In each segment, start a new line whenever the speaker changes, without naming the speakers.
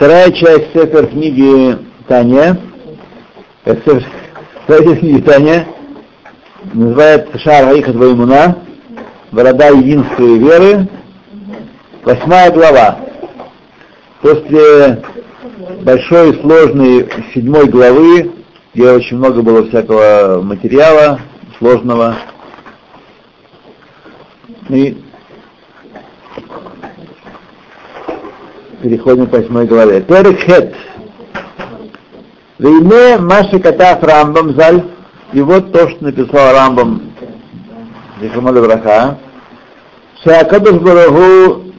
Вторая часть Сефер книги Таня, э, вторая часть книги Таня, называется Шар Хаиха Двоимуна, Борода единства и веры, восьмая глава. После большой сложной седьмой главы, где очень много было всякого материала сложного, и переходим к восьмой главе. Перехет. Вейне Маши Катав Рамбам Заль. И вот то, что написал Рамбам Зихамаля Браха. Шакадуш Барагу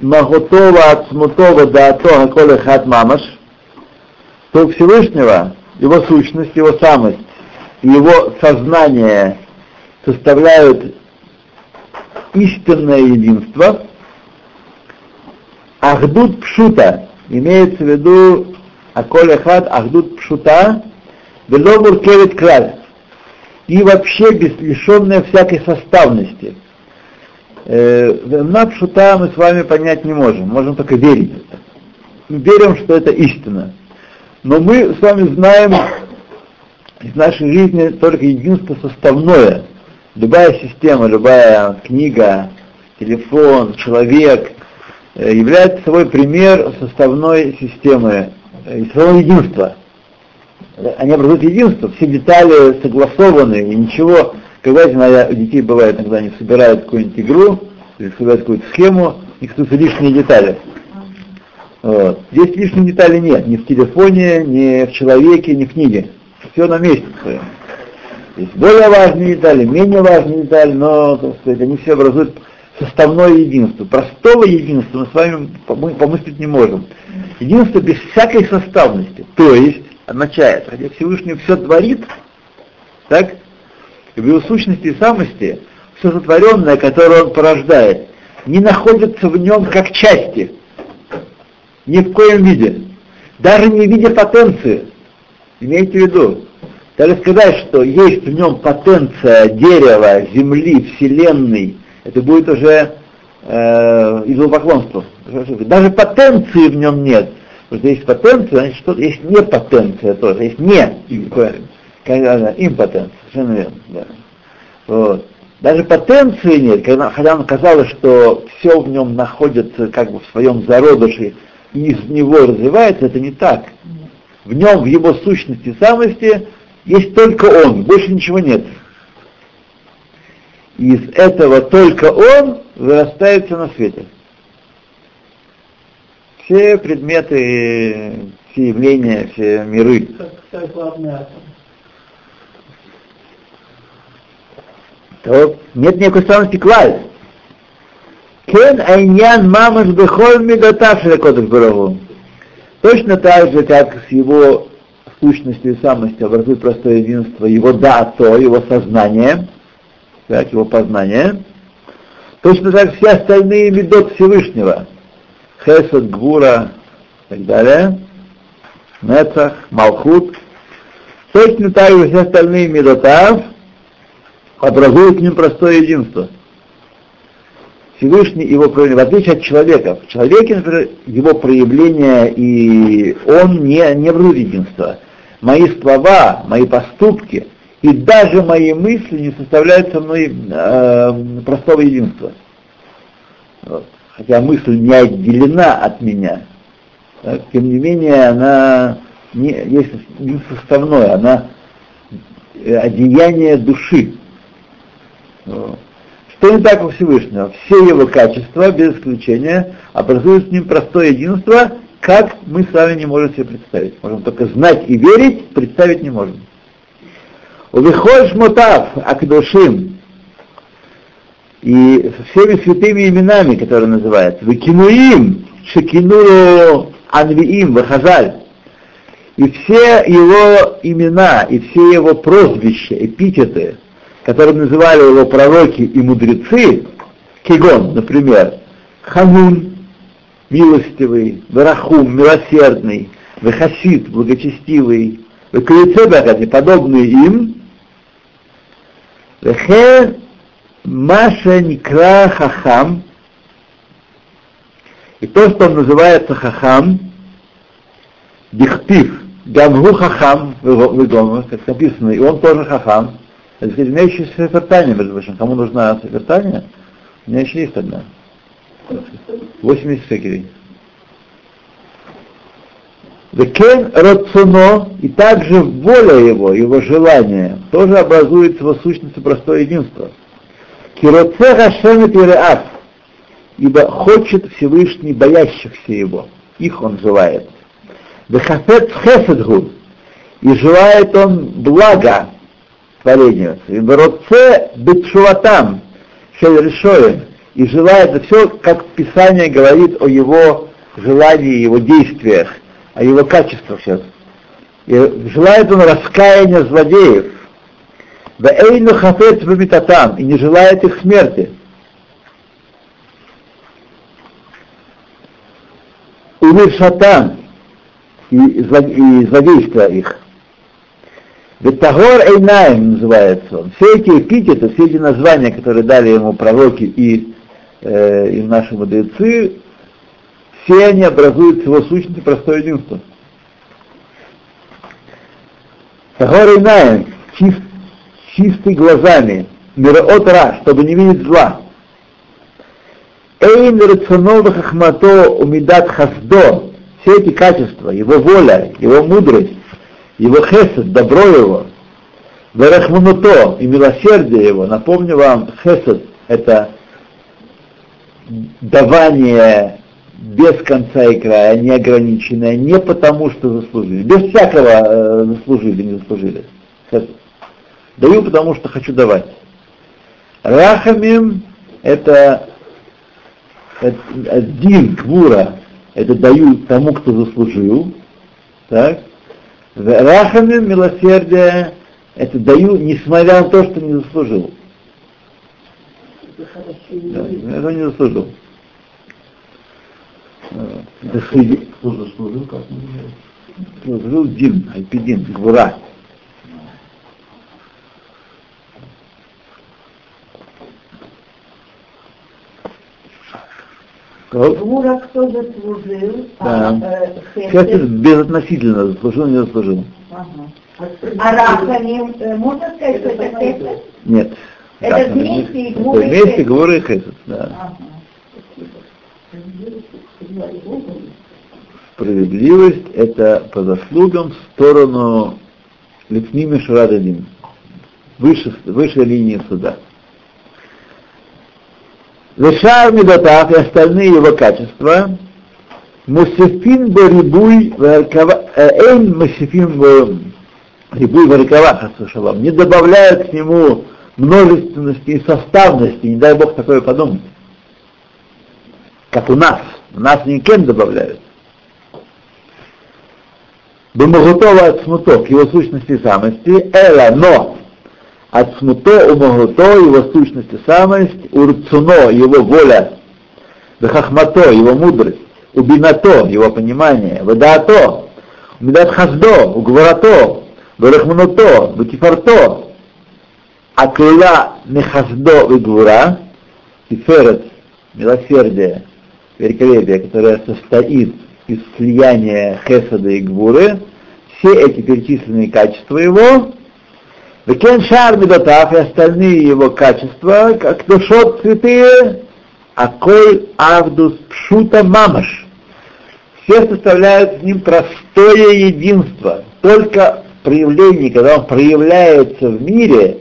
Махутова Ацмутова Даато Хаколе Хат Мамаш. То Всевышнего, его сущность, его самость, его сознание составляют истинное единство, Ахдут Пшута, имеется в виду Аколь Ахад Ахдут Пшута, Веломур Кевит Краль, и вообще без лишенная всякой составности. Э, Пшута мы с вами понять не можем, можем только верить. Мы верим, что это истина. Но мы с вами знаем из нашей жизни только единство составное. Любая система, любая книга, телефон, человек является собой пример составной системы, э, своего единства. Они образуют единство, все детали согласованы, и ничего, когда у детей бывает, иногда они собирают какую-нибудь игру, или собирают какую-то схему, и кто-то лишние детали. Вот. Здесь лишних деталей нет, ни в телефоне, ни в человеке, ни в книге. Все на месте своем. Есть более важные детали, менее важные детали, но, так сказать, они все образуют составное единство. Простого единства мы с вами помыслить не можем. Единство без всякой составности. То есть, означает, хотя Всевышний все творит, так, в его сущности и самости, все сотворенное, которое он порождает, не находится в нем как части. Ни в коем виде. Даже не в виде потенции. Имейте в виду. Даже сказать, что есть в нем потенция дерева, земли, вселенной, это будет уже э, идолопоклонство. Даже потенции в нем нет. Потому что есть потенция, значит, что есть не потенция тоже, есть не импотенция, совершенно верно. Да. Вот. Даже потенции нет, когда, хотя нам казалось, что все в нем находится как бы в своем зародыше и из него развивается, это не так. В нем, в его сущности, самости есть только он, больше ничего нет. И из этого только он вырастает все на свете. Все предметы, все явления, все миры. То нет никакой странности клаль. Кен айнян мамаш бехоль мидатав шелекодыш барагу. Точно так же, как с его сущностью и самостью образует простое единство, его да, то, его сознание, так, его познание, точно так все остальные медот Всевышнего, Хесед, Гвура и так далее, Нецах, Малхут, точно так же все остальные медотав образуют к ним простое единство – Всевышний его проявление, в отличие от человека. В человеке, например, его проявление и он не, не образует единства. Мои слова, мои поступки и даже мои мысли не составляют со мной э, простого единства. Вот. Хотя мысль не отделена от меня, так, тем не менее она не, есть не составное, она одеяние души. Вот. Что не так у Всевышнего? Все его качества, без исключения, образуют с ним простое единство, как мы с вами не можем себе представить. Можем только знать и верить, представить не можем. Увихоль шмотав акдушим. И всеми святыми именами, которые называются, выкинуим, шекинулу анвиим, вахазаль, и все его имена, и все его прозвища, эпитеты, которым называли его пророки и мудрецы, Кигон, например, Ханун, милостивый, Варахум, милосердный, Вехасид, благочестивый, Векалицебахат, подобные им, Вехе Маша Никра Хахам, и то, что он называется Хахам, Дихтив, Гамгу Хахам, Вегома, как написано, и он тоже Хахам. Это, сказать, у меня еще сефертания, между прочим. Кому нужна сефертания? У меня еще есть одна. 80 секерей. Векен рацуно, и также воля его, его желание, тоже образуется в сущности простое единство. Кироце Хашем Пиреат, ибо хочет Всевышний боящихся его, их он желает. Вехафет Хеседгу, и желает он блага творению. И Роце Бетшуватам, Шель и желает все, как Писание говорит о его желании, его действиях – о его качествах сейчас. И желает он раскаяния злодеев. Вэйну хафет бамитатам, и не желает их смерти. Умиршатам, и, и злодейства их. Ветагор Эйнаем называется он. Все эти эпитеты, все эти названия, которые дали ему пророки и, э, и наши мудрецы, все они образуют его сущности простое единство. Сахор Инаем, чист, чистый глазами, мираот ра, чтобы не видеть зла. Эйн рацонова хахмато умидат хаздо, все эти качества, его воля, его мудрость, его хесед, добро его, верахмунуто и милосердие его, напомню вам, хесед — это давание без конца и края, неограниченная, не потому что заслужили, без всякого э, заслужили, не заслужили. Даю, потому что хочу давать. Рахамим это, это дин, это даю тому, кто заслужил. Так? Рахамим, милосердие, это даю, несмотря на то, что не заслужил. Да, это не заслужил. Кто заслужил, как Заслужил Дин, Альпидин, Гвура.
Гура кто заслужил,
да. а э, Хесед безотносительно заслужил, не заслужил.
Ага. А Рахамим, э, можно сказать, что это Хесед?
Нет.
Это вместе и Гура
Вместе Гура и Хесед, да. Ага. Справедливость – это по заслугам в сторону Лифними Шрададим, выше, выше линии суда. Вешар Медотав и остальные его качества Мусифин Барибуй Эйн Мусифин Рибуй Варикава не добавляют к нему множественности и составности, не дай Бог такое подумать как у нас. У нас никем добавляют. Бумагутова от смуто, к его сущности самости, эла, но. От смуто у могуто, его сущности самость, урцуно, его воля, вехахмато, его мудрость, убинато, его понимание, вадато, умидат хаздо, угварато, верахмануто, ватифарто, акля нехаздо и гвура, тиферет, милосердие, великолепие, которое состоит из слияния Хесада и Гвуры, все эти перечисленные качества его, Векен Шар Медотав и остальные его качества, как душот святые, Аколь Авдус Пшута Мамаш. Все составляют с ним простое единство. Только проявление, когда он проявляется в мире,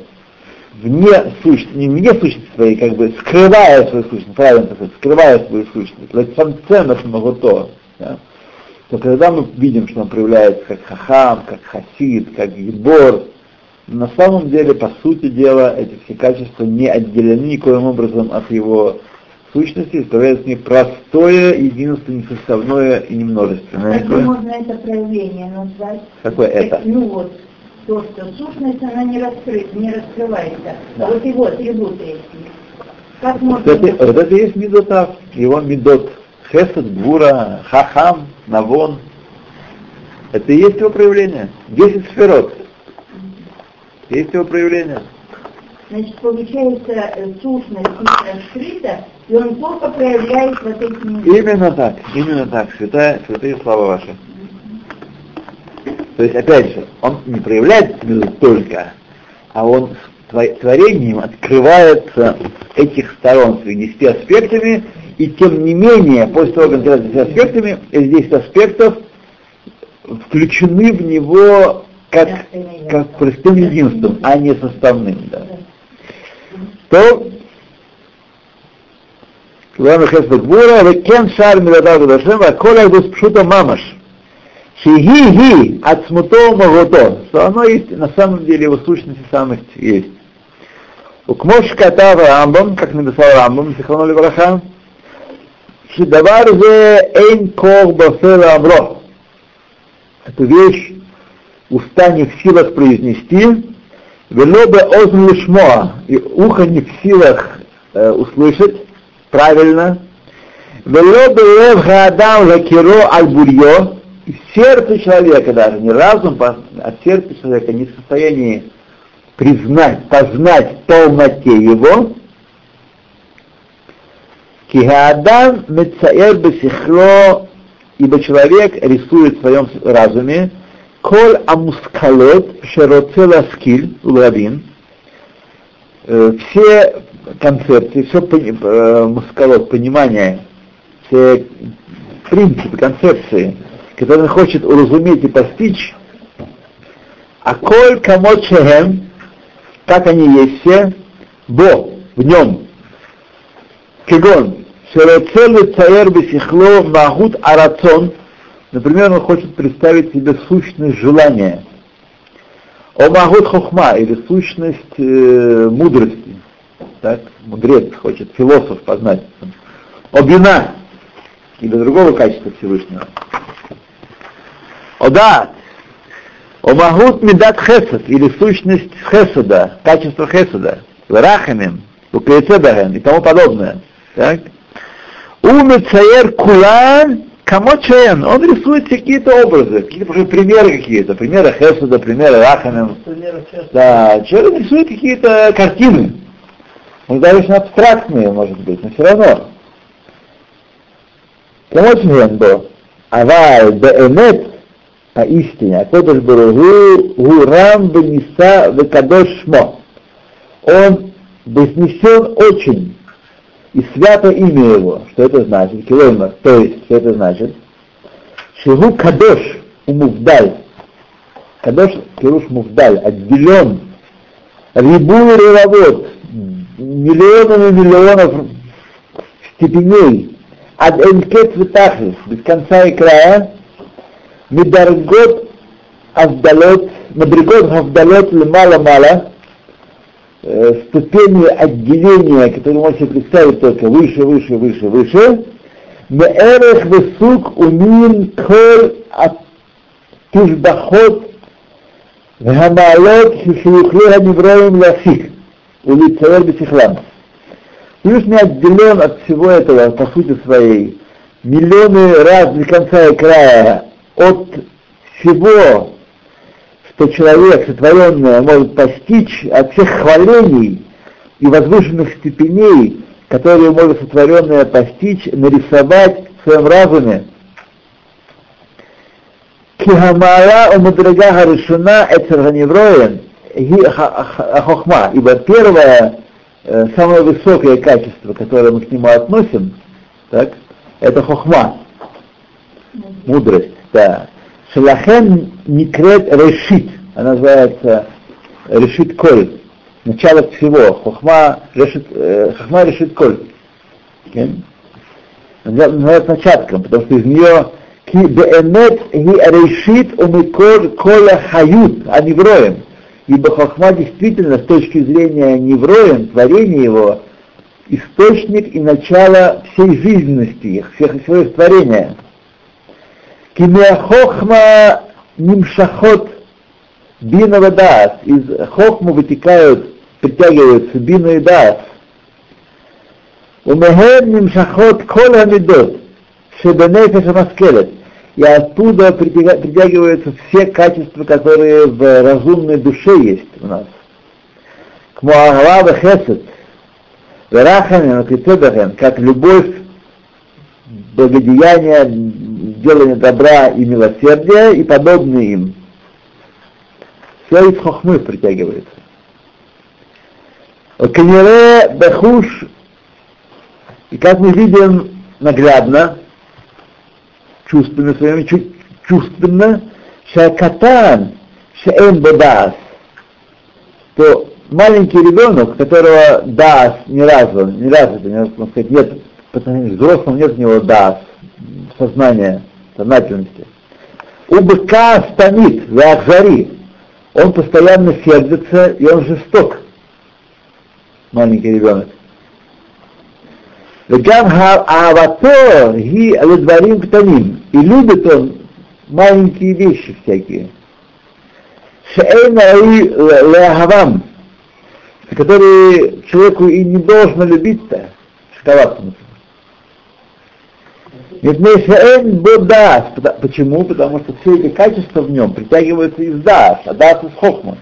вне сущности, не вне сущности своей, как бы скрывая свою сущность, правильно сказать, скрывая свою сущность, латсамцемах магуто, да, то когда мы видим, что он проявляется как хахам, как хасид, как гибор, на самом деле, по сути дела, эти все качества не отделены никоим образом от его сущности, составляют с простое, единство, несоставное и немножественное.
Как можно это проявление назвать?
Какое это?
Ну вот, то, что сущность, она не, раскрыта, не раскрывается. Да. Вот его атрибуты эти. Как можно...
Вот это, вот это есть медотав, его медот. Хесед, Гура, Хахам, Навон. Это и есть его проявление. Десять сферот. Есть его проявление.
Значит, получается, э, сущность не раскрыта, и он только проявляет вот эти...
Именно так, именно так. Святая, святые слова ваши. То есть, опять же, он не проявляет только, а он творением открывается этих сторон с 10 аспектами, и тем не менее, после того, как он открывается аспектами, эти 10 аспектов включены в него как, как простым единством, а не составным. Да. То Лама Хесбекбура, Векен Шар Миладав Гудашем, Ваколя Гус Пшута Мамаш. Шиги-ги от смуто могото, что оно есть, на самом деле его сущность и самость есть. У Кмош Катава Рамбам, как написал Рамбам, Сихану Левраха, Шидавар зе эйн кор басера амро. Эту вещь уста не в силах произнести, велобе озн лишмоа, и ухо не в силах э, услышать правильно, велобе лев хаадам лакиро аль сердце человека даже, не разум, а сердце человека не в состоянии признать, познать полноте его, Кигаадам мецаэр бесихло, ибо человек рисует в своем разуме, коль амускалот шероцела скиль, улавин, все концепции, все э, мускалот, понимание, все принципы, концепции, которые он хочет уразуметь и постичь, а коль камот шехем, как они есть все, бо, в нем, кегон, шероцелу цаэр бесихло магут арацон, например, он хочет представить себе сущность желания, о магут хохма, или сущность э, мудрости, так, мудрец хочет, философ познать, о бина, или другого качества Всевышнего. О да, о магут медат хесед, или сущность хеседа, качество хеседа, рахамим, укрецебаген и тому подобное. Так? Умецаер кулан камочен, он рисует какие-то образы, какие-то примеры какие-то, примеры Хесуда, примеры Рахамин. Да, человек рисует какие-то картины. Ну, достаточно абстрактные, может быть, но все равно. Камочен был. Авай беэмет поистине, Акодыш Баругу, Гурам Бениса Векадош Шмо. Он вознесен очень, и свято имя его. Что это значит? Килоймер. То есть, что это значит? Шигу Кадош Умувдаль. Кадош Кируш Мувдаль, отделен. Рибу Ревовод, миллионами миллионов степеней. Ад Энкет Витахис, без конца и края, Медаргот Авдалот, Мадригот Авдалот Лемала-Мала, ступени отделения, которые можете представить только выше, выше, выше, выше, Меэрех высук умин коль атушбахот вгамалот хишуюхлеха невроем лафих улицаэр бисихлам. Всевышний отделен от всего этого, по сути своей, миллионы раз до конца и края от всего, что человек, сотворенное, может постичь, от всех хвалений и возвышенных степеней, которые может сотворенное постичь, нарисовать в своем разуме. Кихамара у мудрага Харишуна Эцерганевроен Хохма, ибо первое, э, самое высокое качество, которое мы к нему относим, так, это хохма, мудрость. Да. Шалахен Никрет Решит, она называется Решит Коль, начало всего. Хохма решит, э, хохма решит Коль. Okay? Называется начатком, потому что из нее ги решит умикор коля хают, а не вроем. Ибо хохма действительно, с точки зрения невроем, творения его, источник и начало всей жизненности, всех, всего их творения. Кимеахохма нимшахот бина вадас. Из хохму вытекают, притягиваются бина и дас. Умехем нимшахот кола медот. Шебенефеш маскелет. И оттуда притягиваются все качества, которые в разумной душе есть у нас. К Муагава Хесед, Верахамин, как любовь, благодеяние, делание добра и милосердия и подобные им. все из хохмы притягивается. Канере бехуш, и как мы видим наглядно, чувственно своими, чувственно, шакатан, шеэн бадас, то маленький ребенок, которого дас не развит, не развит, не можно сказать, нет, взрослым нет у него дас, сознания, сознательности. У быка стамит, веахзари. Он постоянно сердится, и он жесток. Маленький ребенок. Вегам авато ги ледварим ктаним. И любит он маленькие вещи всякие. Шеэйна и леахавам, которые человеку и не должно любить-то, шоколадку. Почему? Потому что все эти качества в нем притягиваются из дас, а дас из хохма.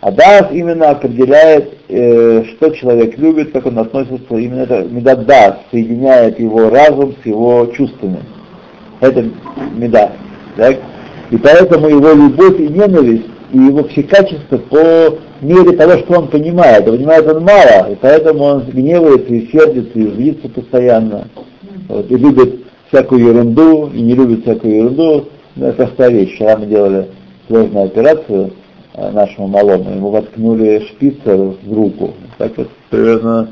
А дас именно определяет, э, что человек любит, как он относится, именно это медат дас, соединяет его разум с его чувствами. Это медат. Так? И поэтому его любовь и ненависть, и его все качества по мере того, что он понимает. А понимает он мало, и поэтому он гневается и сердится, и злится постоянно. Вот, и любит всякую ерунду, и не любит всякую ерунду. Ну, это простая вещь. Вчера мы делали сложную операцию, Э, нашему малому, ему воткнули шпицер в руку. Так вот примерно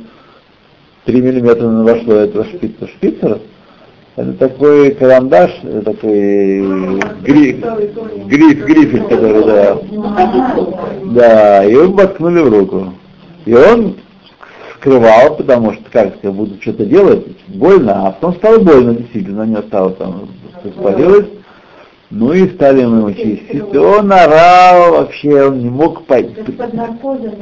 3 миллиметра вошло этого шпицера. Шпицер это такой карандаш, такой гриф, гриф, грифель, который, да. Да, и его воткнули в руку. И он скрывал, потому что, как я буду что-то делать, больно, а потом стало больно, действительно, не стало там, спалилось. Ну и стали мы его чистить. Он орал вообще, он не мог пойти.
Под наркозом?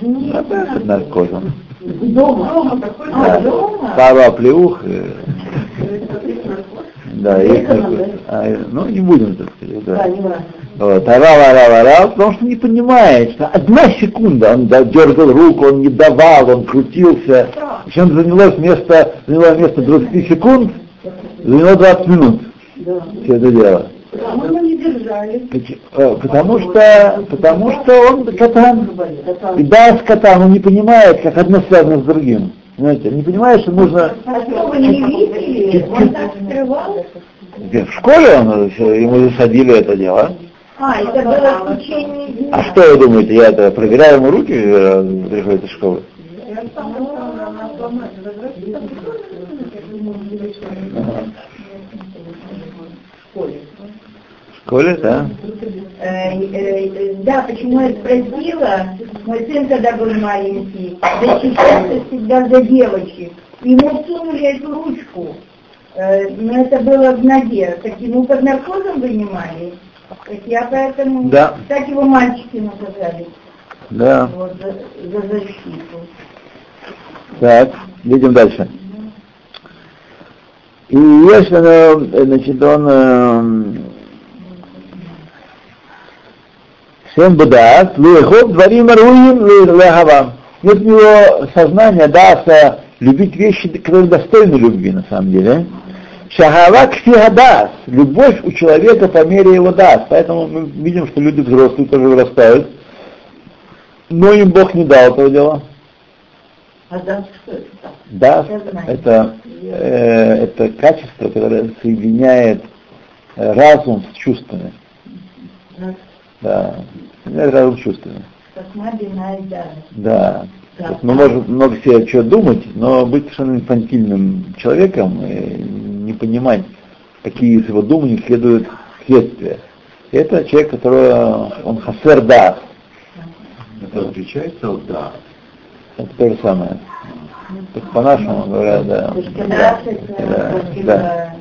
Нет, под наркозом.
Дома? Дома такой? Да. А, дома?
Пару оплеух. Да, есть а, ну не будем так сказать, да. Вот, орал, орал, орал, потому что не понимает, что одна секунда он да, дергал руку, он не давал, он крутился. Причем заняло место, заняло место 20 секунд, заняло 20 минут. Все это дело.
Держали?
Э, потому что, потому что он катан. И да, с катан, он не понимает, как одно связано с другим. Знаете, не понимает, что нужно...
А что, вы не видели? Он так скрывал?
В школе он, ему засадили это дело.
А, это было в течение дня.
А что вы думаете, я это проверяю ему руки, приходит из школы?
школе.
Коля, да?
Э, э, да, почему я спросила, мой сын когда был маленький, защищался всегда за девочек. Ему сунули эту ручку, э, но это было в ноге, так ему под наркозом вынимали. Я поэтому,
да.
так его мальчики наказали.
Да.
Вот, за, за защиту.
Так, идем дальше. И если, значит, он Шем бадас, лехов дворим аруим лехава. Нет у него сознания даса любить вещи, которые достойны любви на самом деле. Шахава кфигадас, любовь у человека по мере его дас. Поэтому мы видим, что люди взрослые тоже вырастают. Но им Бог не дал этого дела.
А дас
Дас это, э, это качество, которое соединяет э, разум с чувствами. Да. Это разум чувствами. Да. Да. Мы можем много себе что думать, но быть совершенно инфантильным человеком и не понимать, какие из его думаний следуют следствия. Это человек, который он хасер да.
Это отличается от да.
Это то же самое. По-нашему говорят, да. Да. да.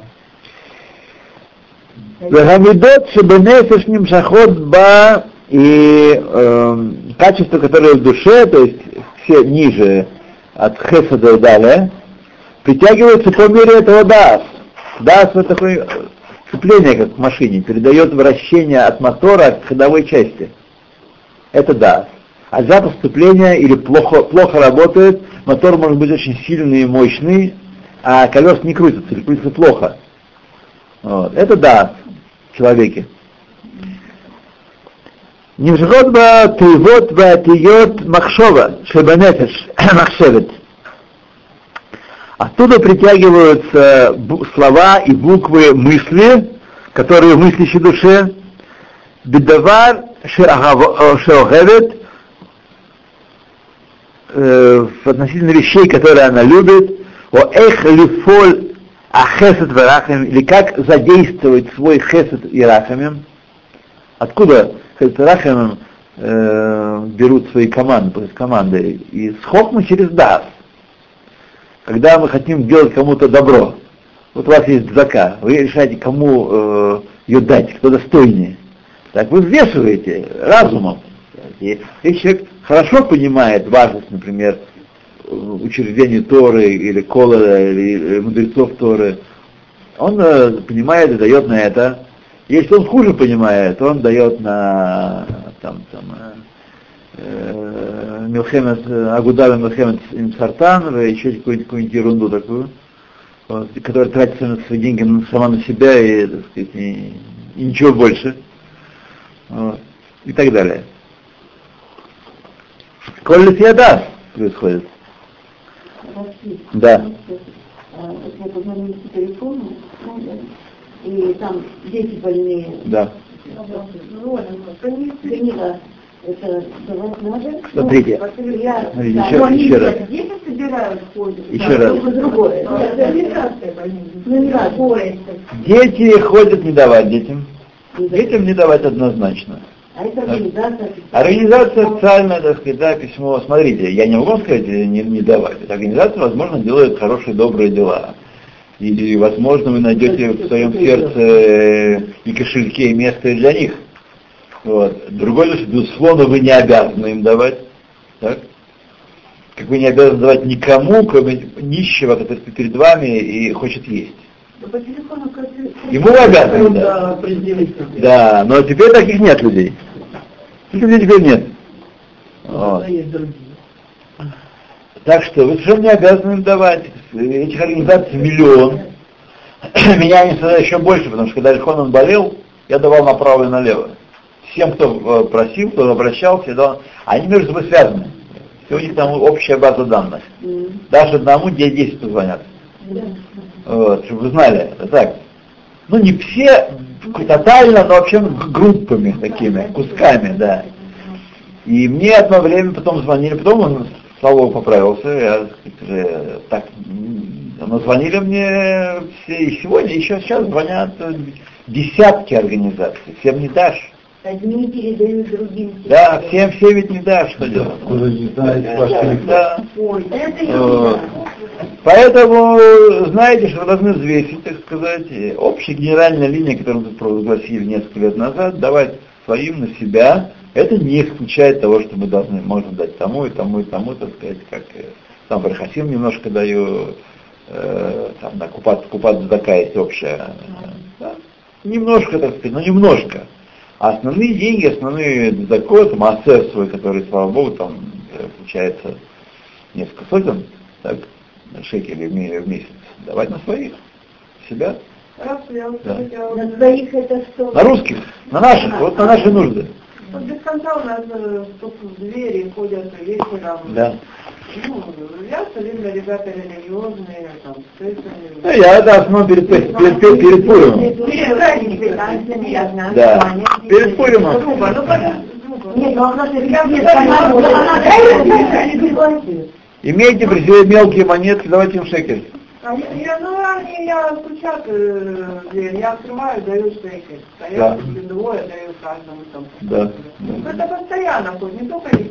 Вегамидот шебенефеш нимшахот ба и э, качества, которые в душе, то есть все ниже от хесада и далее, притягиваются по мере этого дас. Дас это такое сцепление, как в машине, передает вращение от мотора к ходовой части. Это дас. А сжато сцепление или плохо, плохо работает, мотор может быть очень сильный и мощный, а колес не крутятся, или крутятся плохо. Вот. Это да, Невжирот ба тывот ба тиот махшова, шебанефеш, махшевет. Оттуда притягиваются слова и буквы мысли, которые в мыслящей душе. Бедавар шеогевет э, э, относительно вещей, которые она любит. О эх лифоль ахесет варахами, или как задействовать свой хесет и рахами Откуда и рахамим э, берут свои команды, то есть команды? Из хохмы через дас. Когда мы хотим делать кому-то добро, вот у вас есть зака, вы решаете, кому э, ее дать, кто достойнее. Так вы взвешиваете разумом. И если человек хорошо понимает важность, например, учреждения Торы или Кола, или мудрецов Торы, он э, понимает и дает на это. Если он хуже понимает, он дает на там, там, э, Милхемет, Агудава Милхемет Сартан, еще какую-нибудь, какую-нибудь ерунду такую, вот, которая тратит свои деньги сама на себя и, так сказать, и, и ничего больше. Вот, и так далее. Коль да происходит. Да.
Ну, и там дети больные.
Да.
Приняла это.
Смотрите.
Ну, я,
Смотрите,
да,
еще-
но они
еще раз.
Дети собирают, ходят.
Еще
Да,
раз.
другое.
Ну, больницы.
Ну.
Дети ходят не давать детям.
И-
Детям не давать однозначно.
А это организация.
Организация официальная, так сказать, да, письмо. Смотрите, я не могу сказать э, не, не давать. Эта организация, возможно, делает хорошие, добрые дела. И, возможно, вы найдете в своем сердце э, и кошельке место и для них. Вот. Другое дело, что, безусловно, вы не обязаны им давать. Так? Как вы не обязаны давать никому, кроме нищего, который перед вами и хочет есть.
По телефону как
Ему вы обязаны, да. Да, но теперь таких нет людей. Таких людей теперь нет. Вот. Так что вы совершенно не обязаны им давать. Этих организаций миллион. Меня они всегда еще больше, потому что когда Ильхон болел, я давал направо и налево. Всем, кто э, просил, кто обращался, я давал. Они между собой связаны. Все у них там общая база данных. Даже одному где 10 позвонят. Вот, чтобы вы знали, так. Ну не все тотально, но вообще группами такими, кусками, да. И мне одно время потом звонили, потом он, слава богу, поправился, я уже так, но звонили мне все, и сегодня, еще сейчас звонят э, десятки организаций, всем не дашь.
Одни передают другим.
Да, всем, всем ведь не дашь, что делать.
Не?
Да.
Ой, это
Вот.
ерунда.
Поэтому знаете, что вы должны взвесить, так сказать, э, общая генеральная линия, которую мы тут провозгласили несколько лет назад, давать своим на себя, это не исключает того, что мы должны, можно дать тому и тому и тому, так сказать, как э, сам Бархасим немножко даю, э, там, на купат, купат зака есть общая. э, да. Немножко, так сказать, но немножко. А основные деньги, основные закон, массер свой, который, слава богу, там э, получается несколько сотен, так, шекелей в ме- в месяц, давать на своих, себя, Да.
На своих это что?
на русских, на наших, вот на наши нужды.
Вот без конца у нас э, стук в двери, ходят вечером.
Да.
Ну, я солидно ребята религиозные, там, с.
Ну, я это основном перед, перед, перед, перед, Пуримом. Да. Перед Пуримом.
Ну.
Нет, ну она же
Имейте при себе мелкие монеты, давайте им шекель.
А я, ну, они, я стучат э, дверь, я открываю, даю шекель. А
Да.
я двое даю каждому там.
Да.
Ну, Это постоянно хоть, не только не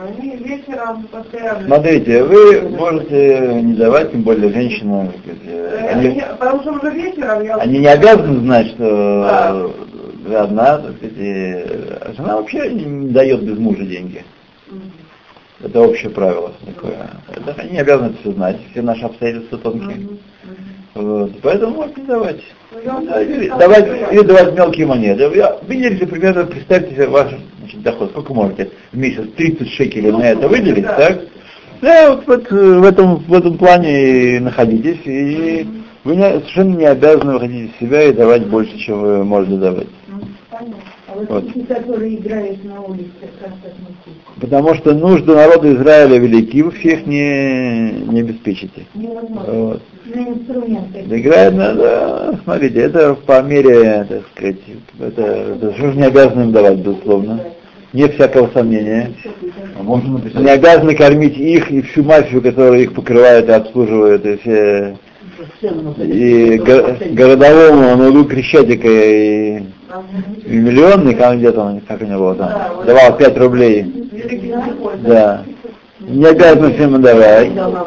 они вечером постоянно.
Смотрите, вы можете не давать, тем более женщинам. сказать,
Э,
Они,
они- Потому что уже вечером я...
они не обязаны знать, что вы одна, так сказать, жена вообще не дает без мужа деньги. Это общее правило такое. Это они обязаны все знать, все наши обстоятельства тонкие. Вот. Поэтому можно давать.
Ну,
Да, или, давать, или давать мелкие монеты. Я, выделите примерно, представьте себе ваш значит, доход. Сколько можете в месяц? 30 шекелей на это выделить, так? Да, вот, вот, э, в, этом, в этом плане находитесь. И вы не- совершенно не обязаны выходить из себя и давать больше, чем вы можете давать.
Мгм. Понятно.
Вот,
Вот.
эти, которые играют на улице, как относиться?
Потому что нужды народа Израиля велики, вы всех не, не обеспечите.
Невозможно.
Вот.
На инструменты.
Да Играет надо, смотрите, это по мере, так сказать, это, это же не обязаны им давать, безусловно. Не всякого сомнения.
А
Не обязаны кормить их и всю мафию, которая их покрывает и обслуживает, и все и го- городовому он углу Крещатика и миллионный, как где-то он, как у него там, давал 5 рублей. Да. Не обязаны всем давать.
Ну,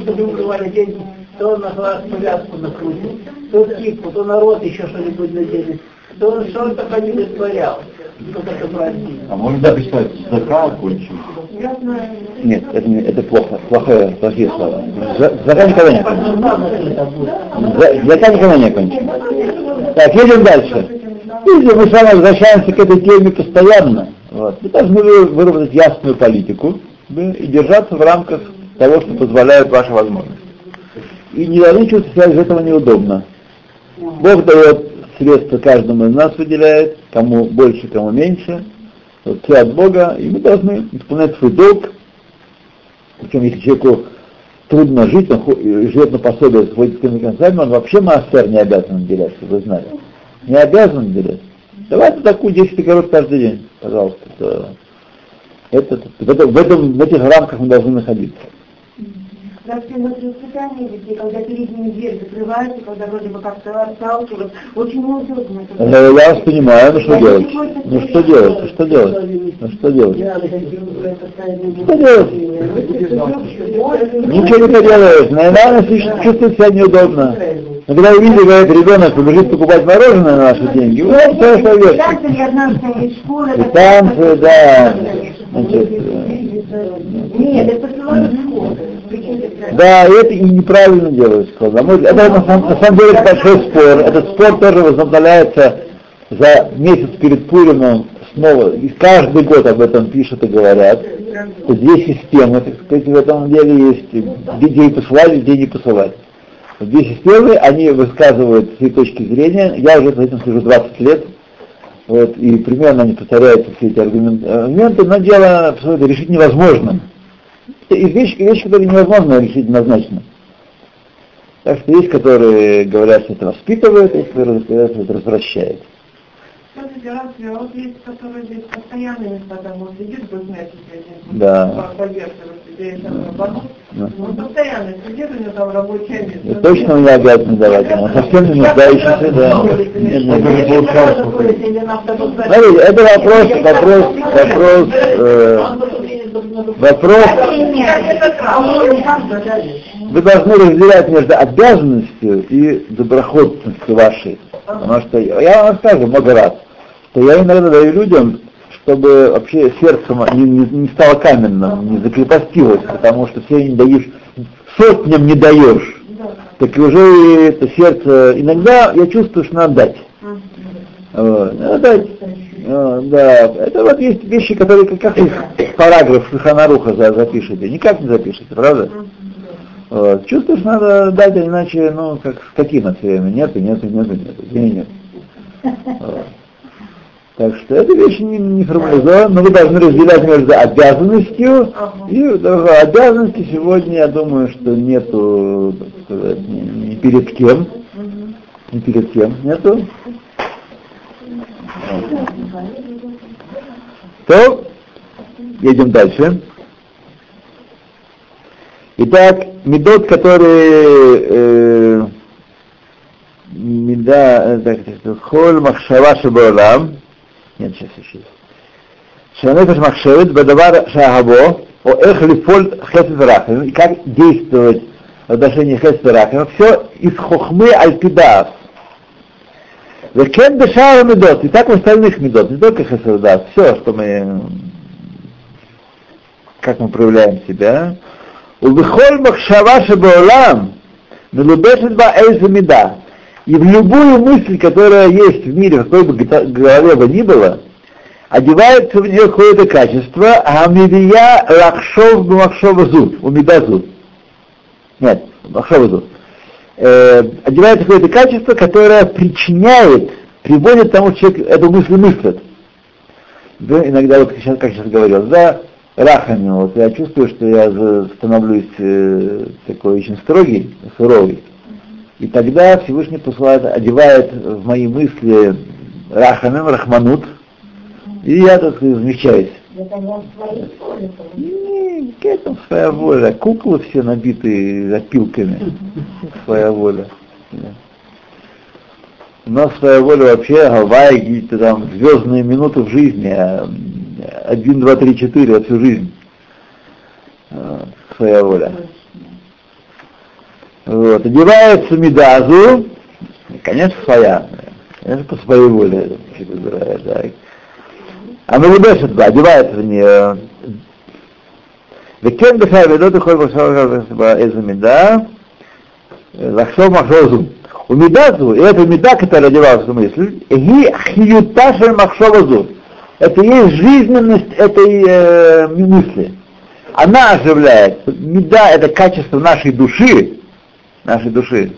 чтобы убивали деньги, то на глаз повязку накрутил, то кипу, то народ еще что-нибудь надели, он что он только не вытворял,
а можно написать зака кончил.
Нет, это, это плохо, плохое, плохие слова. За- Зака никогда не. За- Зака никогда не кончится. Так, едем дальше. Если мы с вами возвращаемся к этой теме постоянно, вот, мы должны вы- выработать ясную политику да, и держаться в рамках того, что позволяет ваши возможности. И не должны чувствовать себя из этого неудобно. Бог дает средства каждому из нас выделяет, кому больше, кому меньше. Вот все от Бога, и мы должны исполнять свой долг. Причем, если человеку трудно жить, он живет на пособие, ходит с концами, он вообще массер не обязан выделять, чтобы вы знали. Не обязан выделять. Давайте такую 10 огород каждый день, пожалуйста. Это, это, в, этом, в этих рамках мы должны находиться.
Вообще вот воспитание детей, когда перед ними дверь закрывается, когда вроде бы как-то отталкивают, очень неудобно. это.
Э, Я вас понимаю, ну что делать? Ну что делать? Ну что делать? Ну что делать? Что делать? Ничего не поделаешь, наверное, чувствует себя неудобно. Но когда вы видите, говорит, ребенок побежит покупать мороженое на наши деньги, вы все
школа.
И танцы, да. Значит,
Нет, это школу.
Да, это и неправильно делают взгляд, Это на самом, на самом деле большой спор. Этот спор тоже возобновляется за месяц перед Пуримом снова. И каждый год об этом пишут и говорят. Что две системы, так сказать, в этом деле есть. Где посылали, где не посылали. Вот Две системы, они высказывают свои точки зрения. Я уже за этим слежу 20 лет. Вот, и примерно они повторяются все эти аргументы, но дело решить невозможно. И вещи, вещи, которые невозможно решить однозначно. Так что есть, которые говорят, что это воспитывает, есть, которые говорят, что это развращает. Да. Да.
он постоянно сидит, у него там рабочее
И
место.
точно не обязаны давать ему, совсем не нуждающийся, да. Смотрите, это вопрос, вопрос, вопрос, э, вопрос, вы должны разделять между обязанностью и доброходностью вашей. Потому что я вам скажу много раз, что я иногда даю людям, чтобы вообще сердце не, не- не стало каменным, не закрепостилось, потому что все не даешь, сотням не даешь, так уже это сердце, иногда я чувствую, что надо дать. Вот, надо дать. А, да, это вот есть вещи, которые как, их параграф Шуханаруха за, запишете, никак не запишете, правда? Вот. Чувствуешь, надо дать, а иначе, ну, как скотина все время, нету, нету, нету, нету, денег нет. Вот. Так что эта вещь не, не формализована, но вы должны разделять между обязанностью и да, обязанности сегодня, я думаю, что нету, так сказать, ни, ни перед кем, ни перед кем нету. Вот. То, едем дальше. Итак, медот, которые э, меда, э, так, холь махшава шебаолам, нет, сейчас еще есть. Шанефеш махшевет бадавар шагабо, о эх лифоль хесед как действовать в отношении хесед рахим, все из хохмы альпидас. Закен дышава медот, и так в остальных медот, не только хасадат, все, что мы, как мы проявляем себя. У Улбихоль махшава шабаулам, мелубешит ба эйза меда. И в любую мысль, которая есть в мире, в какой бы голове бы ни было, одевается в нее какое-то качество, а амидия лахшов бумахшова зуд, меда зуд. Нет, махшова зуд. Э, одевается какое-то качество, которое причиняет приводит к тому, что человек эту мысль мыслит. Да, иногда, вот сейчас, как сейчас говорил, да, рахами, вот я чувствую, что я за- становлюсь э, такой очень строгий, суровый. И тогда Всевышний посылает, одевает в мои мысли рахамим, рахманут, и я, так сказать, замечаюсь.
Это
какая там своя воля. Куклы все набитые опилками. Своя воля. У нас своя воля вообще Гавайи, какие-то там звездные минуты в жизни. а, Один, два, три, четыре, а всю жизнь. А, Своя воля. Вот. Одевается медазу, конечно, своя. Конечно, по своей воле это да. А мы дальше туда, одевается в нее. וכן בכלל ודות יכול לחשוב איזה מידה, לחשוב מחשוב זו. ומידה זו, и эта меда, которая одевалась в мысль, היא חיותה של מחשוב זו. Это и есть жизненность этой э, мысли. Она оживляет. Меда это качество нашей души, нашей души,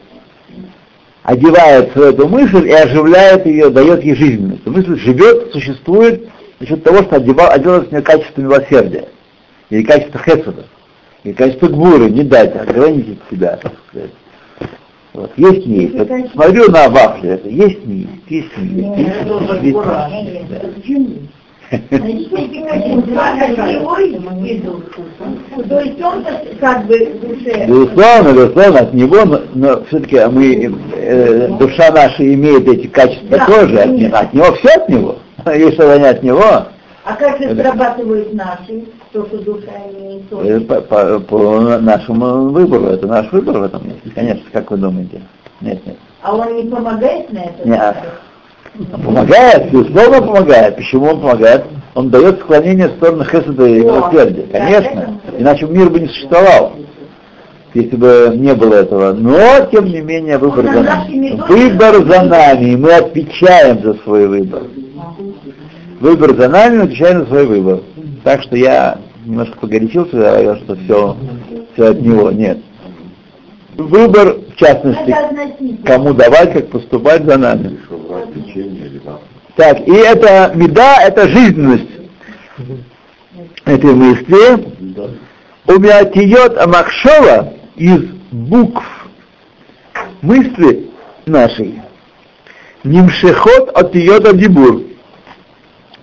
одевается в эту мысль и оживляет ее, дает ей жизненность. Мысль живет, существует за счет того, что одевал, оделось в нее качество милосердия, или качество хесада, или качество гуры, не дать, ограничить себя. Вот, есть не есть. Вот смотрю на вафли, это есть не есть, есть не есть. есть, есть, есть. Безусловно, безусловно, от него, но, но все-таки мы, э, душа наша имеет эти качества
Да,
тоже, от, не- от него все от него, если не от него,
А как же срабатывают наши, то, что душа имеет
э, по, по- по нашему выбору, это наш выбор в этом месте, конечно, как вы думаете? Нет, нет.
А он не помогает на это?
Не, а- Помогает, безусловно помогает. Почему он помогает? Он дает склонение в сторону хесада и милосердия, конечно. Иначе мир бы не существовал, если бы не было этого. Но, тем не менее, выбор
Он
за
на
нами. Выбор за нами, и мы отвечаем за свой выбор. Выбор за нами, мы отвечаем за свой выбор. Так что я немножко погорячился, говорил, что все, все от него. Нет. Выбор, в частности, кому давать, как поступать за нами. Так, и это меда, это жизненность этой мысли. У меня тиет Амахшова из букв мысли нашей. Нимшехот от тиот дибур.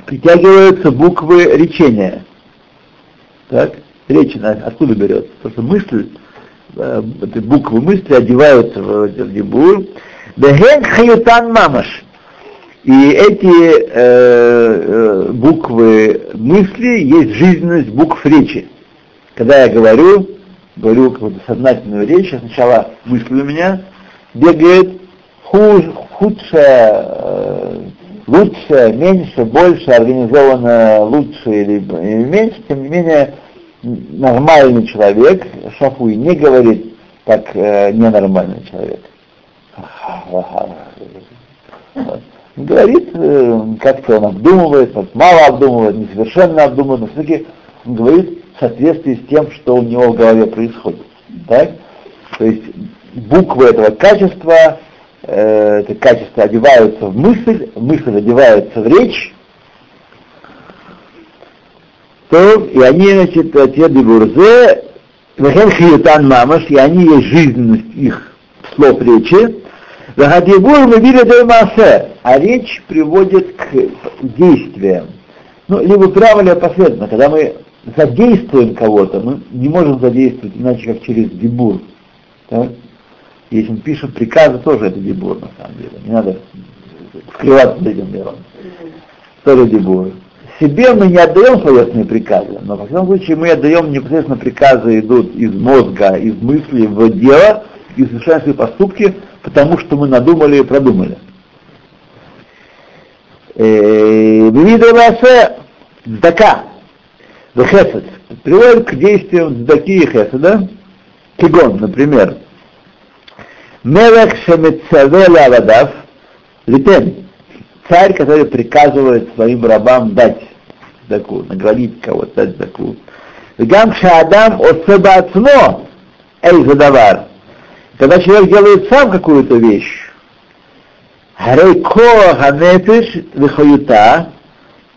Притягиваются буквы речения. Так? Речь она откуда берется? Потому что мысль, э, буквы мысли одеваются в этот дибур. Бехен хаютан мамаш. И эти э, э, буквы мысли есть жизненность букв речи. Когда я говорю, говорю какую-то сознательную речь, сначала мысль у меня бегает худшее, э, лучше, меньше, больше, организованно лучше или, или меньше, тем не менее нормальный человек, шафуй, не говорит как э, ненормальный человек. Говорит, э, как-то он обдумывает, вот мало обдумывает, несовершенно обдумывает, но все-таки он говорит в соответствии с тем, что у него в голове происходит. Так? То есть буквы этого качества, э, это качество одеваются в мысль, мысль одевается в речь, то, и они, значит, те дебурзе, вахен хиютан мамаш, и они есть жизненность их слов речи, Вахадибур мы видели массе, а речь приводит к действиям. Ну, либо право, либо последовательно. Когда мы задействуем кого-то, мы не можем задействовать иначе, как через дебур. Так? Если мы пишем приказы, тоже это дебур, на самом деле. Не надо скрываться за этим делом. Тоже дебур. Себе мы не отдаем словесные приказы, но во всяком случае мы отдаем непосредственно приказы идут из мозга, из мысли в дело, и совершаем свои поступки, потому что мы надумали и продумали. Бевидовасе здака, хесед, приводит к действиям здаки и хеседа, кигон, например, Мелех шемецавеля авадав, литен, царь, который приказывает своим рабам дать здаку, наградить кого-то, дать здаку. Гам шаадам отсебацмо, эй задавар, когда человек делает сам какую-то вещь, Гарей коах анефиш вихаюта,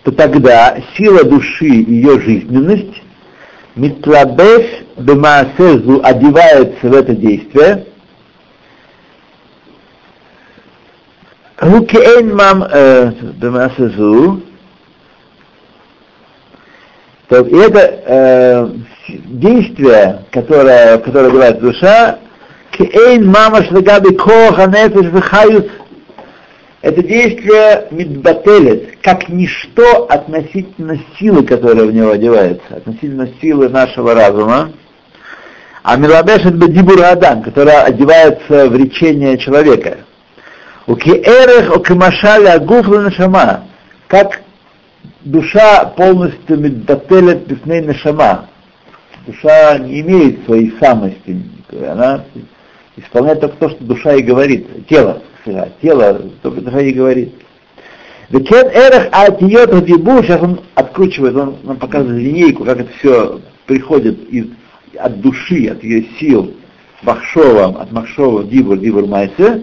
то тогда сила души, ее жизненность, митлабеш бемаасезу одевается в это действие, Рукейн мам бемаасезу, то это э, действие, которое, которое говорит душа, кейн мама шлегаби коха нефеш вихаюс, это действие мидбателет, как ничто относительно силы, которая в него одевается, относительно силы нашего разума, а милабешет бедибур адам, которая одевается в речение человека. У киэрех, у кимашаля гуфла нашама, как душа полностью медбателет бифней нашама. Душа не имеет своей самости, она исполняет только то, что душа и говорит, тело, тело, только душа и говорит. Векен эрех атиот дибу, сейчас он откручивает, он нам показывает линейку, как это все приходит из, от души, от ее сил, Махшова, от Махшова, Дибур, Дибур Майсе,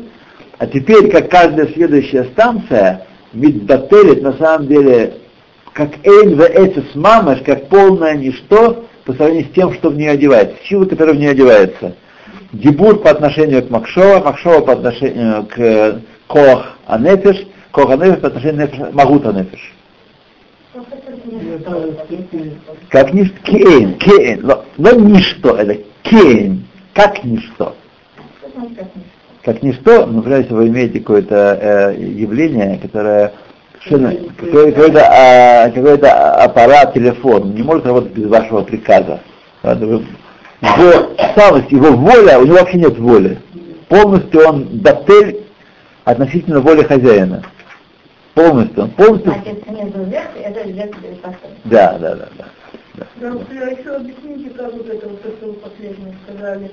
а теперь, как каждая следующая станция, Мидбателит на самом деле как Эйн в Эцес Мамаш, как полное ничто по сравнению с тем, что в нее одевается, сила, которая в нее одевается. Дебур по отношению к Макшова, Макшова по отношению к Коах Анефиш, Коах Анефиш по отношению к Магут Анефиш. Как ничто, кейн, кейн, но, но ничто, это кейн, как ничто. Как ничто, например, если вы имеете какое-то э, явление, которое какой-то, а, какой-то аппарат, телефон не может работать без вашего приказа. Его самость, его воля, у него вообще нет воли. Полностью он батель относительно воли хозяина. Полностью, он полностью... Да, да, да, да.
Да. Да, еще объясните, как вот это вот, что вы последнее сказали.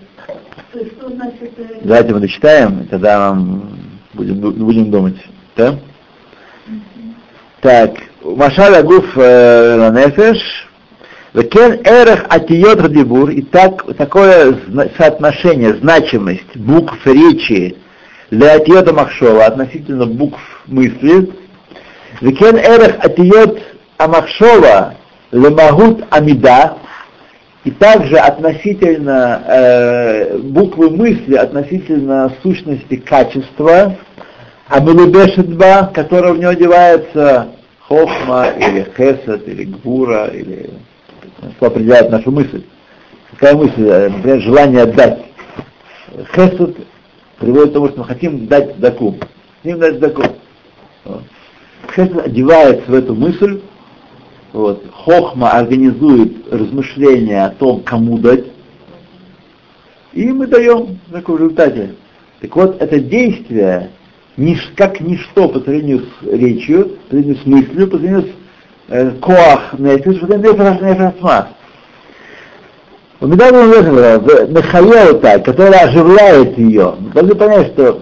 Что значит... э,
Давайте мы дочитаем, и тогда нам будем, будем думать. Да? Так, Машаль Агуф Ланефеш, Векен Эрех Атиот Радибур, и так, такое соотношение, значимость букв речи для Атиота Махшова относительно букв мысли, Векен Эрех Атиот Амахшова Лемагут Амида, и также относительно э, буквы мысли, относительно сущности качества, Амилубешетба, которая в него одевается хохма, или хесед, или гбура, или что определяет нашу мысль. Какая мысль? Э, Например, желание отдать. Хесед приводит к тому, что мы хотим дать даку. Хотим дать даку. Хесед одевается в эту мысль, вот. Хохма организует размышления о том, кому дать, и мы даем такое в результате. Так вот, это действие ниш, как ничто по сравнению с речью, по сравнению с мыслью, по сравнению с э, коах нефиш, по сравнению с нефашма. У меня Михаила, которая оживляет ее. Мы должны понять, что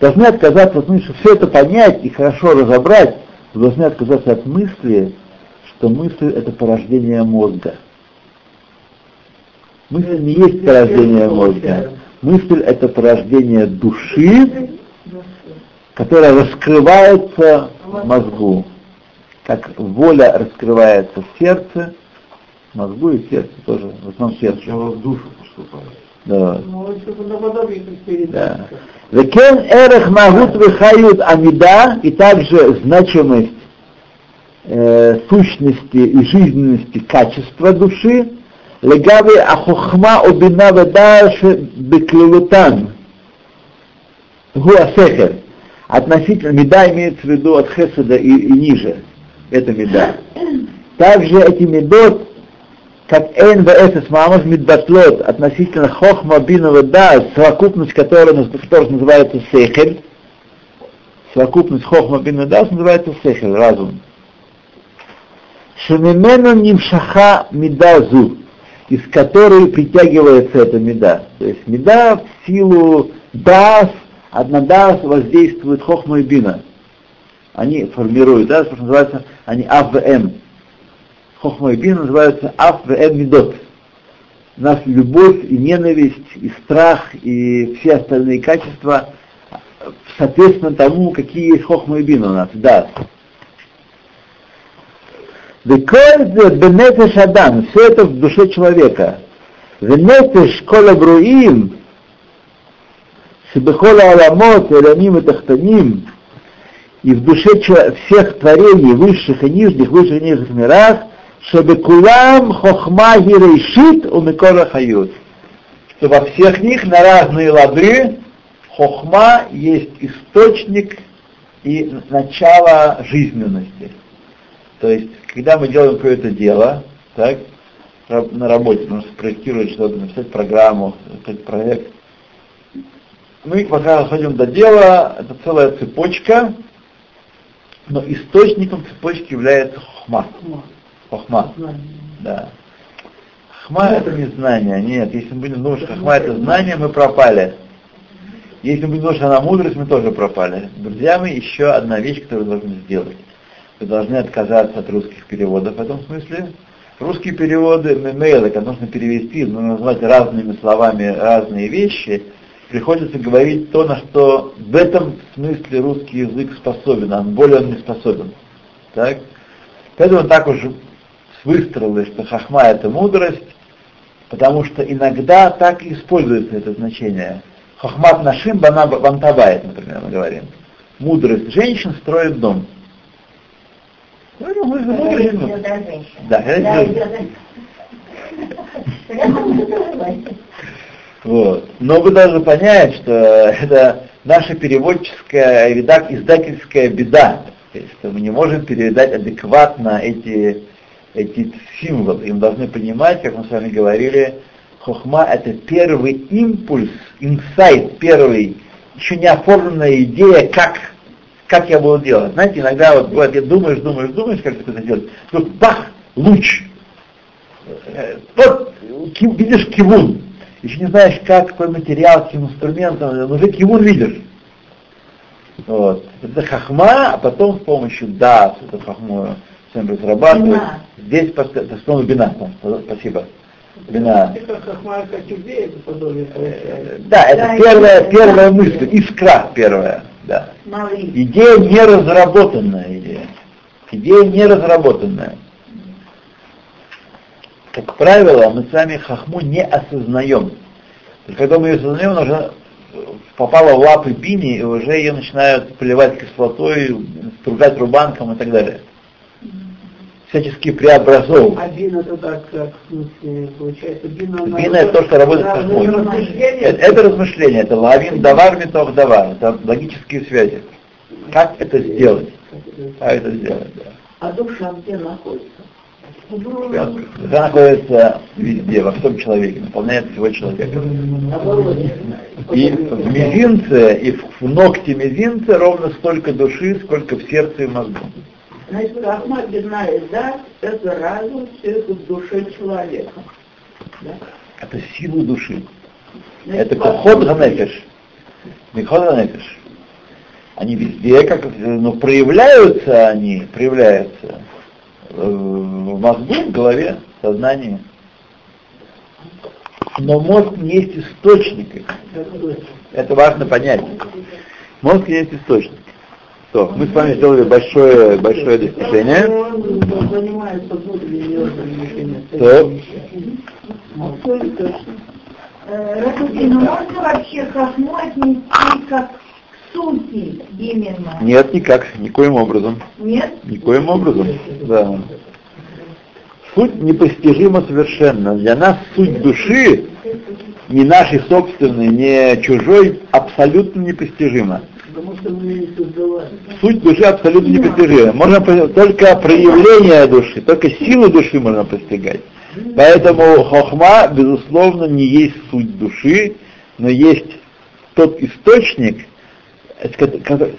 должны отказаться от мысли, все это понять и хорошо разобрать, вы должны отказаться от мысли, что мысль это порождение мозга. Мысль не есть порождение мозга. Мысль это порождение души, которая раскрывается в мозгу. Как воля раскрывается в сердце, в мозгу и в сердце тоже, в основном в сердце.
Сначала в душу поступает.
Да.
Ну.
Да. Векен эрех магут вихают амида, и также значимость э, сущности и жизненности качества души, легави ахохма обина ведаши беклилутан, гуасехер, относительно, меда имеется в виду от хеседа и, и ниже, это меда. Также эти медот, как Эн в мамаш мидбатлот, относительно хохма бинова да, совокупность которой, которая называется сехель, совокупность хохма бинова да, называется сехель, разум. Шемимену нимшаха медазу, из которой притягивается эта меда. То есть меда в силу дас, одна дас воздействует хохма и бина. Они формируют, да, что называется, они АВМ. Хохма и бина называются АВМ медот. У нас любовь и ненависть, и страх, и все остальные качества соответственно тому, какие есть хохма и бина у нас, да. Бенефеш адам, все это в душе человека. Венефеш кола бруим, шебехола аламот, элямим и тахтаним, и в душе всех творений, высших и нижних, высших и нижних мирах, шебекулам хохма гирейшит у микора хают. Что во всех них на разные лады хохма есть источник и начало жизненности. То есть, когда мы делаем какое-то дело, так, на работе, нужно спроектировать что-то, написать программу, написать проект, мы пока доходим до дела, это целая цепочка, но источником цепочки является хохма. Хохма, да. Хохма это не знание, нет. Если мы будем думать, что хохма это знание, мы пропали. Если мы будем думать, что она мудрость, мы тоже пропали. Друзья мои, еще одна вещь, которую вы должны сделать. Вы должны отказаться от русских переводов в этом смысле. Русские переводы, мейлы, как нужно перевести, но назвать разными словами разные вещи, приходится говорить то, на что в этом смысле русский язык способен, а более он не способен. Так? Поэтому так уж выстроилось, что хахма это мудрость, потому что иногда так и используется это значение. Хахмат нашим бана бантабает, например, мы говорим. Мудрость женщин строит дом. Ну, ну,
до женщин.
Да,
до-
Вот. Но вы должны понять, что это наша переводческая, редак, издательская беда. То есть, что мы не можем передать адекватно эти, эти символы. Им должны понимать, как мы с вами говорили, хохма это первый импульс, инсайт первый, еще не оформленная идея, как, как я буду делать. Знаете, иногда вот бывает, я думаешь, думаешь, думаешь, как ты это делать, тут бах, луч. Э, Вот, видишь кивун, еще не знаешь, как, какой материал, каким инструментом, но уже кивун видишь. Вот. Это хахма, а потом с помощью да, эту хахму всем разрабатывать.
Бина.
Здесь это с помощью бина, спасибо. Бина.
Это это.
Да, это первая,
это-
первая мысль, искра первая, да.
Малый.
Идея не разработанная идея. Идея не разработанная. Как правило, мы с вами хахму не осознаем. Есть, когда мы ее осознаем, она уже попала в лапы бини, и уже ее начинают поливать кислотой, стругать рубанком и так далее. Всячески преобразовывать.
А бин это так, как, в смысле, получается, бин она...
Бин это то, что работает с
Да, это размышление.
Это, это размышление, это лавин давар митох давар, это логические связи. Как это сделать? Как это сделать, да.
А душа где находится?
Душа находится везде, во всем человеке, наполняет всего человека. И в мизинце, и в в ногте мизинца ровно столько души, сколько в сердце и в мозгу.
Значит, Ахмад Бинай, да, это разум, все это в душе человека. Да?
Это сила души.
Значит,
Это кохот ганефеш. Михот ганефеш. Они везде, как, ну, проявляются они, проявляются э, в мозгу, в голове, в сознании. Но мозг не есть источник. Это важно понять. Мозг не есть источник. Что, мы с вами сделали большое, большое достижение. То,
можно вообще хохму отнести как сути именно?
нет, никак, никоим образом.
Нет?
Никоим образом. Да. Суть непостижима совершенно. Для нас суть души, не нашей собственной, не чужой, абсолютно непостижима.
Потому что мы не создавали.
Суть души абсолютно непостижима. Можно только проявление души, только силу души можно постигать. Поэтому хохма, безусловно, не есть суть души, но есть тот источник,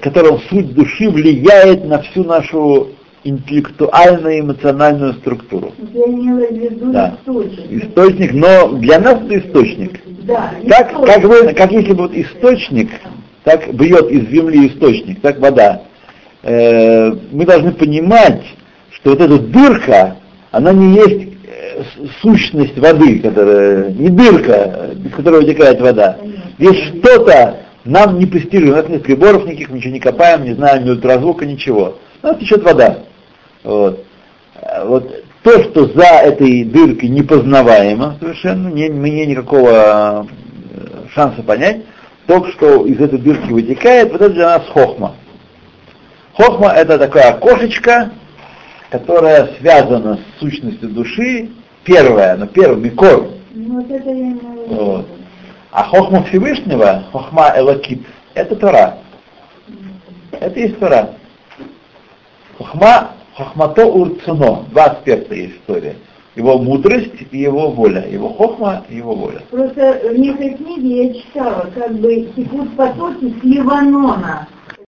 которым суть души влияет на всю нашу интеллектуальную эмоциональную структуру.
Я имела в виду
Да.
источник.
Источник, но для нас это источник.
Да,
Как,
источник.
как, вы, как если бы вот источник, так бьет из земли источник, так вода. Э, мы должны понимать, что вот эта дырка, она не есть э, сущность воды, которая, не дырка, из которой вытекает вода. Есть что-то нам не постижим, у нас нет приборов никаких, мы ничего не копаем, не знаем ни ультразвука, ничего. У нас течет вода. Вот. А вот то, что за этой дыркой непознаваемо совершенно, не, мне никакого э, шанса понять, то, что из этой дырки вытекает, вот это для нас хохма. Хохма это такое окошечко, которое связано с сущностью души, первое, но первый микор.
Ну, вот это я виду.
Вот. А хохма Всевышнего, хохма Элокит, это Тора. Это есть Тора. Хохма, хохмато урцуно. Два аспекта есть история. Его мудрость и его воля. Его хохма и его воля.
Просто в некоторой книге я читала, как бы текут потоки с Ливанона.